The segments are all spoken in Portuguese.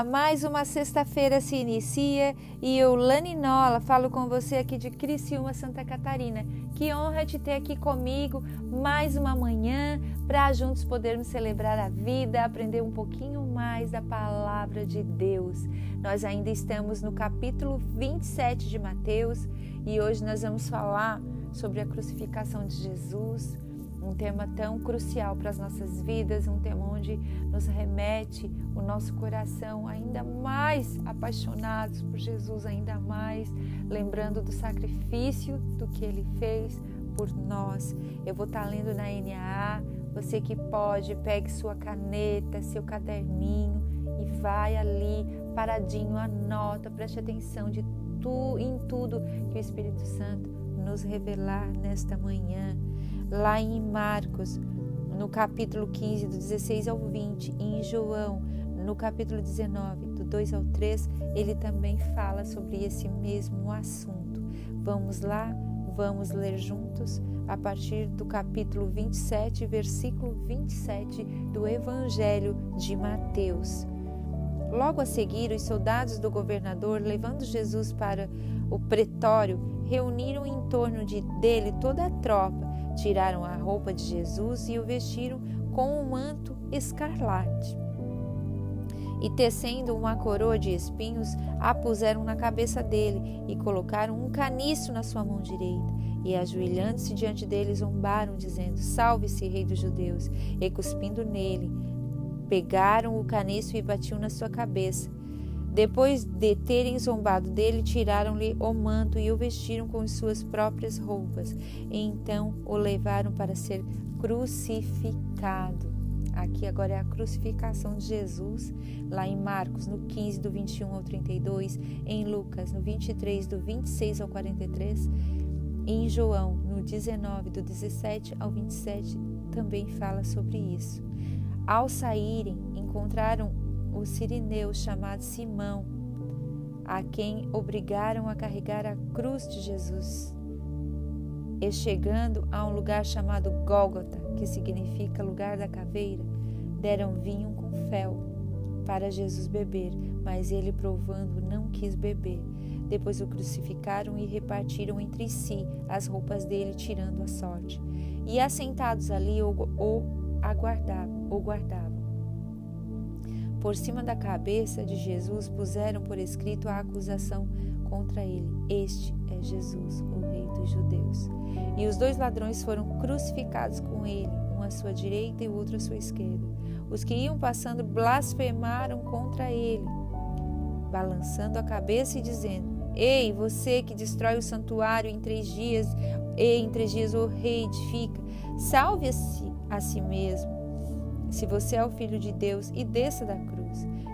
Mais uma sexta-feira se inicia e eu, Lani Nola, falo com você aqui de Criciúma, Santa Catarina. Que honra te ter aqui comigo mais uma manhã para juntos podermos celebrar a vida, aprender um pouquinho mais da palavra de Deus. Nós ainda estamos no capítulo 27 de Mateus e hoje nós vamos falar sobre a crucificação de Jesus um tema tão crucial para as nossas vidas, um tema onde nos remete o nosso coração ainda mais apaixonados por Jesus, ainda mais lembrando do sacrifício do que ele fez por nós. Eu vou estar lendo na NAA. Você que pode, pegue sua caneta, seu caderninho e vai ali paradinho, anota, preste atenção de tu, em tudo que o Espírito Santo nos revelar nesta manhã lá em Marcos, no capítulo 15, do 16 ao 20, e em João, no capítulo 19, do 2 ao 3, ele também fala sobre esse mesmo assunto. Vamos lá, vamos ler juntos a partir do capítulo 27, versículo 27 do Evangelho de Mateus. Logo a seguir, os soldados do governador, levando Jesus para o pretório, reuniram em torno de, dele toda a tropa Tiraram a roupa de Jesus e o vestiram com um manto escarlate. E tecendo uma coroa de espinhos, a puseram na cabeça dele e colocaram um caniço na sua mão direita. E ajoelhando-se diante dele, zombaram, dizendo: Salve-se, Rei dos Judeus! E cuspindo nele, pegaram o caniço e batiam na sua cabeça. Depois de terem zombado dele, tiraram-lhe o manto e o vestiram com suas próprias roupas. E então o levaram para ser crucificado. Aqui agora é a crucificação de Jesus, lá em Marcos, no 15, do 21 ao 32, em Lucas, no 23, do 26 ao 43, e em João, no 19, do 17 ao 27, também fala sobre isso. Ao saírem, encontraram o sirineu chamado Simão, a quem obrigaram a carregar a cruz de Jesus. E chegando a um lugar chamado Gólgota, que significa lugar da caveira, deram vinho com fel para Jesus beber, mas ele, provando, não quis beber. Depois o crucificaram e repartiram entre si as roupas dele, tirando a sorte. E assentados ali o, o aguardavam, o guardavam. Por cima da cabeça de Jesus puseram por escrito a acusação contra ele: Este é Jesus, o Rei dos Judeus. E os dois ladrões foram crucificados com ele, um à sua direita e outro à sua esquerda. Os que iam passando blasfemaram contra ele, balançando a cabeça e dizendo: Ei, você que destrói o santuário em três dias, e em três dias o rei edifica, salve-se a si mesmo se você é o filho de Deus, e desça da.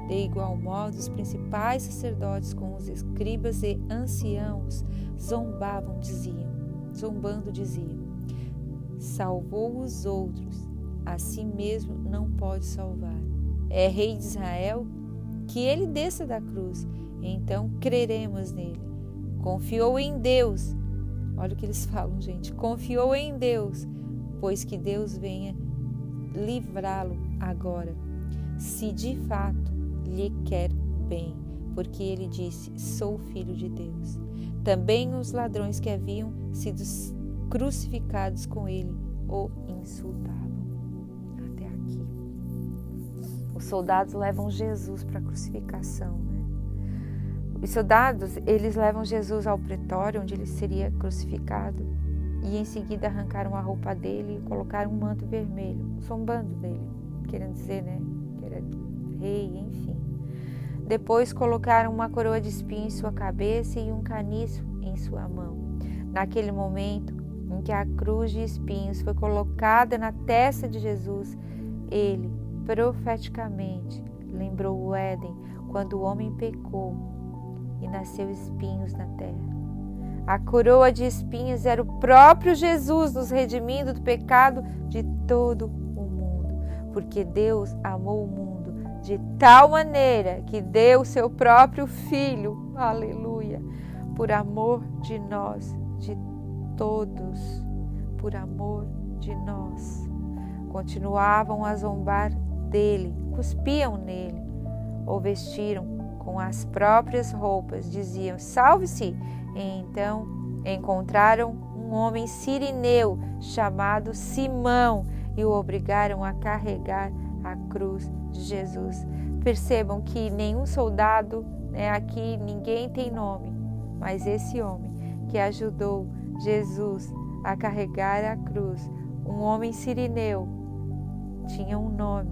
De igual modo, os principais sacerdotes com os escribas e anciãos zombavam, diziam, zombando diziam: Salvou os outros, a si mesmo não pode salvar. É rei de Israel, que ele desça da cruz, então creremos nele. Confiou em Deus. Olha o que eles falam, gente. Confiou em Deus, pois que Deus venha livrá-lo agora, se de fato lhe quer bem, porque ele disse: Sou filho de Deus. Também os ladrões que haviam sido crucificados com ele o insultavam. Até aqui. Os soldados levam Jesus para a crucificação. Né? Os soldados, eles levam Jesus ao pretório, onde ele seria crucificado e em seguida arrancaram a roupa dele e colocaram um manto vermelho, zombando dele, querendo dizer, né, que era rei, enfim. Depois colocaram uma coroa de espinho em sua cabeça e um caniço em sua mão. Naquele momento em que a cruz de espinhos foi colocada na testa de Jesus, ele profeticamente lembrou o Éden, quando o homem pecou e nasceu espinhos na terra. A coroa de espinhos era o próprio Jesus nos redimindo do pecado de todo o mundo, porque Deus amou o mundo de tal maneira que deu seu próprio filho, aleluia, por amor de nós, de todos, por amor de nós. Continuavam a zombar dele, cuspiam nele, ou vestiram com as próprias roupas, diziam: Salve-se! E então encontraram um homem sirineu chamado Simão e o obrigaram a carregar a cruz de Jesus. Percebam que nenhum soldado, né, aqui ninguém tem nome, mas esse homem que ajudou Jesus a carregar a cruz, um homem sirineu, tinha um nome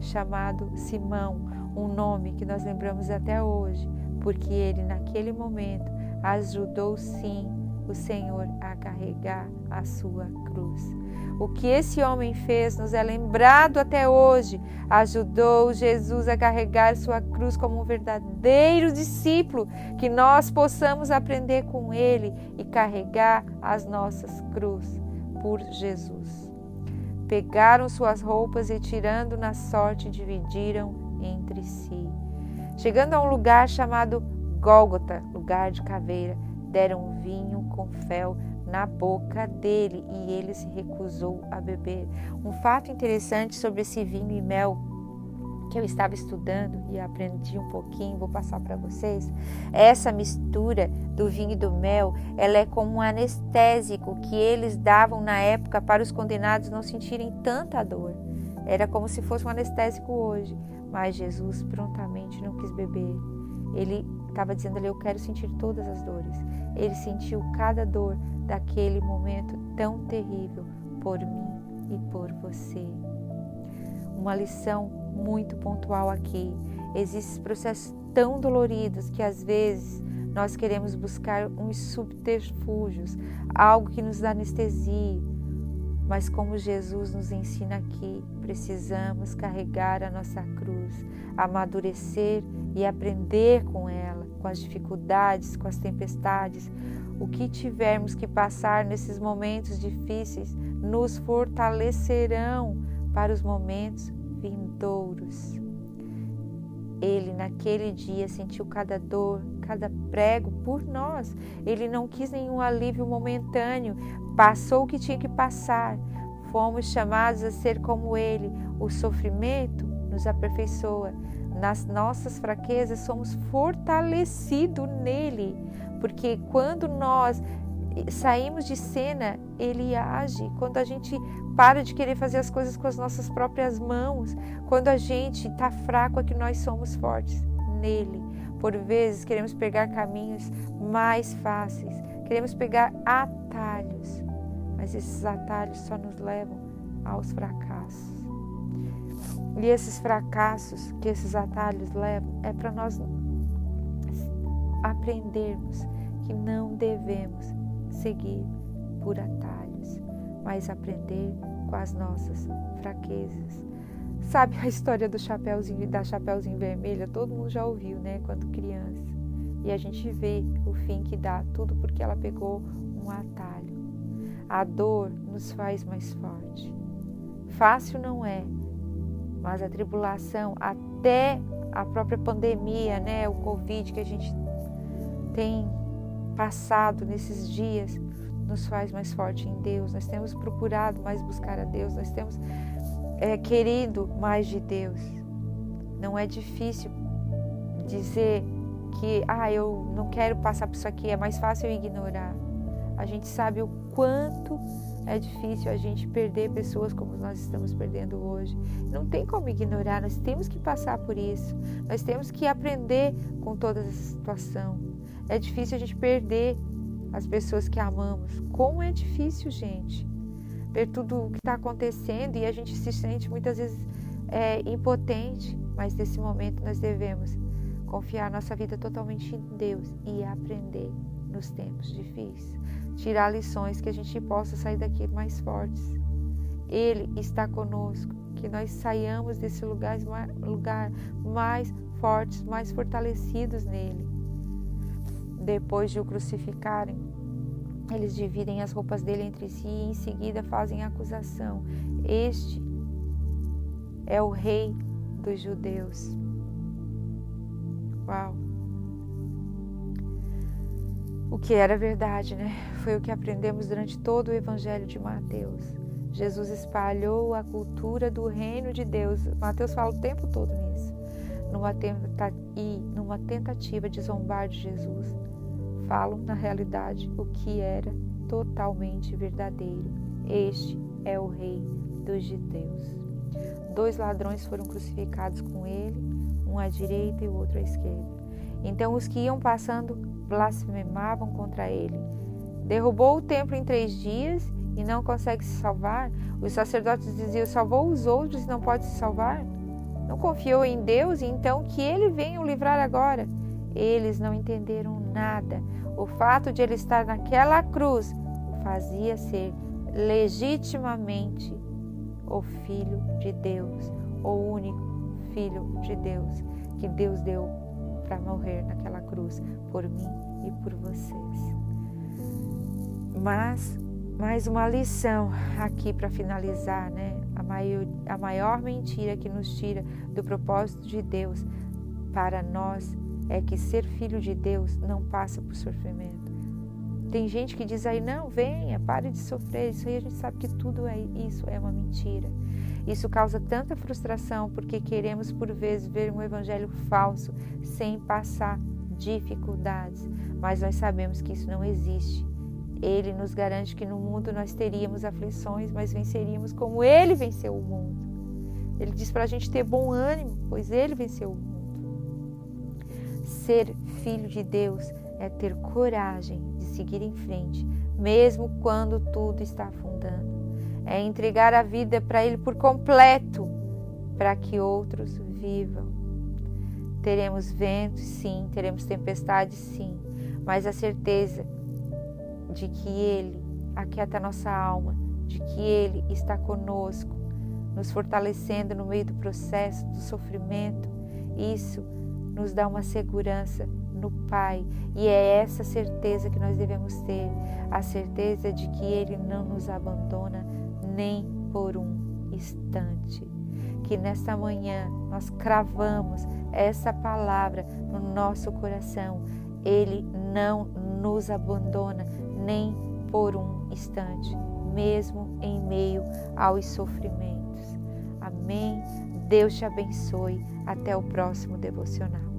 chamado Simão, um nome que nós lembramos até hoje, porque ele naquele momento ajudou sim o Senhor a carregar a sua cruz. O que esse homem fez nos é lembrado até hoje. Ajudou Jesus a carregar sua cruz como um verdadeiro discípulo, que nós possamos aprender com ele e carregar as nossas cruzes por Jesus. Pegaram suas roupas e, tirando na sorte, dividiram entre si. Chegando a um lugar chamado Gólgota, lugar de caveira, deram vinho com fel na boca dele e ele se recusou a beber. Um fato interessante sobre esse vinho e mel que eu estava estudando e aprendi um pouquinho, vou passar para vocês. Essa mistura do vinho e do mel, ela é como um anestésico que eles davam na época para os condenados não sentirem tanta dor. Era como se fosse um anestésico hoje, mas Jesus prontamente não quis beber. Ele estava dizendo ali: Eu quero sentir todas as dores. Ele sentiu cada dor daquele momento tão terrível por mim e por você. Uma lição muito pontual aqui. Existem processos tão doloridos que às vezes nós queremos buscar uns subterfúgios, algo que nos anestesie. Mas como Jesus nos ensina aqui, precisamos carregar a nossa cruz, amadurecer e aprender com ela, com as dificuldades, com as tempestades, o que tivermos que passar nesses momentos difíceis nos fortalecerão para os momentos vindouros. Ele, naquele dia, sentiu cada dor, cada prego por nós. Ele não quis nenhum alívio momentâneo, passou o que tinha que passar. Fomos chamados a ser como Ele. O sofrimento nos aperfeiçoa. Nas nossas fraquezas, somos fortalecidos nele porque quando nós saímos de cena, ele age. Quando a gente para de querer fazer as coisas com as nossas próprias mãos, quando a gente está fraco, é que nós somos fortes nele. Por vezes queremos pegar caminhos mais fáceis, queremos pegar atalhos, mas esses atalhos só nos levam aos fracassos. E esses fracassos que esses atalhos levam é para nós aprendermos que não devemos seguir por atalhos, mas aprender com as nossas fraquezas. Sabe a história do chapéuzinho da chapéuzinho vermelha? Todo mundo já ouviu, né, quando criança. E a gente vê o fim que dá, tudo porque ela pegou um atalho. A dor nos faz mais forte. Fácil não é, mas a tribulação, até a própria pandemia, né, o Covid que a gente tem passado nesses dias nos faz mais forte em Deus. Nós temos procurado mais buscar a Deus, nós temos é, querido mais de Deus. Não é difícil dizer que ah, eu não quero passar por isso aqui, é mais fácil ignorar. A gente sabe o quanto é difícil a gente perder pessoas como nós estamos perdendo hoje. Não tem como ignorar, nós temos que passar por isso. Nós temos que aprender com toda essa situação. É difícil a gente perder as pessoas que amamos. Como é difícil, gente, ver tudo o que está acontecendo e a gente se sente muitas vezes é, impotente. Mas nesse momento nós devemos confiar nossa vida totalmente em Deus e aprender nos tempos difíceis. Tirar lições que a gente possa sair daqui mais fortes. Ele está conosco, que nós saiamos desse lugar, lugar mais fortes, mais fortalecidos nele depois de o crucificarem, eles dividem as roupas dele entre si e em seguida fazem acusação. Este é o rei dos judeus. Uau! O que era verdade, né? Foi o que aprendemos durante todo o Evangelho de Mateus. Jesus espalhou a cultura do reino de Deus. Mateus fala o tempo todo nisso. Numa tenta, e numa tentativa de zombar de Jesus, falam na realidade o que era totalmente verdadeiro. Este é o Rei dos judeus. Dois ladrões foram crucificados com ele, um à direita e o outro à esquerda. Então os que iam passando blasfemavam contra ele. Derrubou o templo em três dias e não consegue se salvar? Os sacerdotes diziam: salvou os outros e não pode se salvar? Não confiou em Deus e então que ele venha o livrar agora? Eles não entenderam nada. O fato de ele estar naquela cruz o fazia ser legitimamente o Filho de Deus, o único Filho de Deus que Deus deu para morrer naquela cruz por mim e por vocês. Mas mais uma lição aqui para finalizar, né? A maior, a maior mentira que nos tira do propósito de Deus para nós é que ser filho de Deus não passa por sofrimento. Tem gente que diz aí, não, venha, pare de sofrer. Isso aí a gente sabe que tudo é isso, é uma mentira. Isso causa tanta frustração porque queremos por vezes ver um evangelho falso sem passar dificuldades, mas nós sabemos que isso não existe. Ele nos garante que no mundo nós teríamos aflições, mas venceríamos como ele venceu o mundo. Ele diz para a gente ter bom ânimo, pois ele venceu o mundo. Ser filho de Deus é ter coragem de seguir em frente, mesmo quando tudo está afundando. É entregar a vida para Ele por completo, para que outros vivam. Teremos ventos, sim, teremos tempestades, sim, mas a certeza de que Ele aquieta nossa alma, de que Ele está conosco, nos fortalecendo no meio do processo do sofrimento, isso nos dá uma segurança no Pai. E é essa certeza que nós devemos ter, a certeza de que Ele não nos abandona nem por um instante. Que nesta manhã nós cravamos essa palavra no nosso coração. Ele não nos abandona nem por um instante, mesmo em meio aos sofrimentos. Amém. Deus te abençoe. Até o próximo devocional.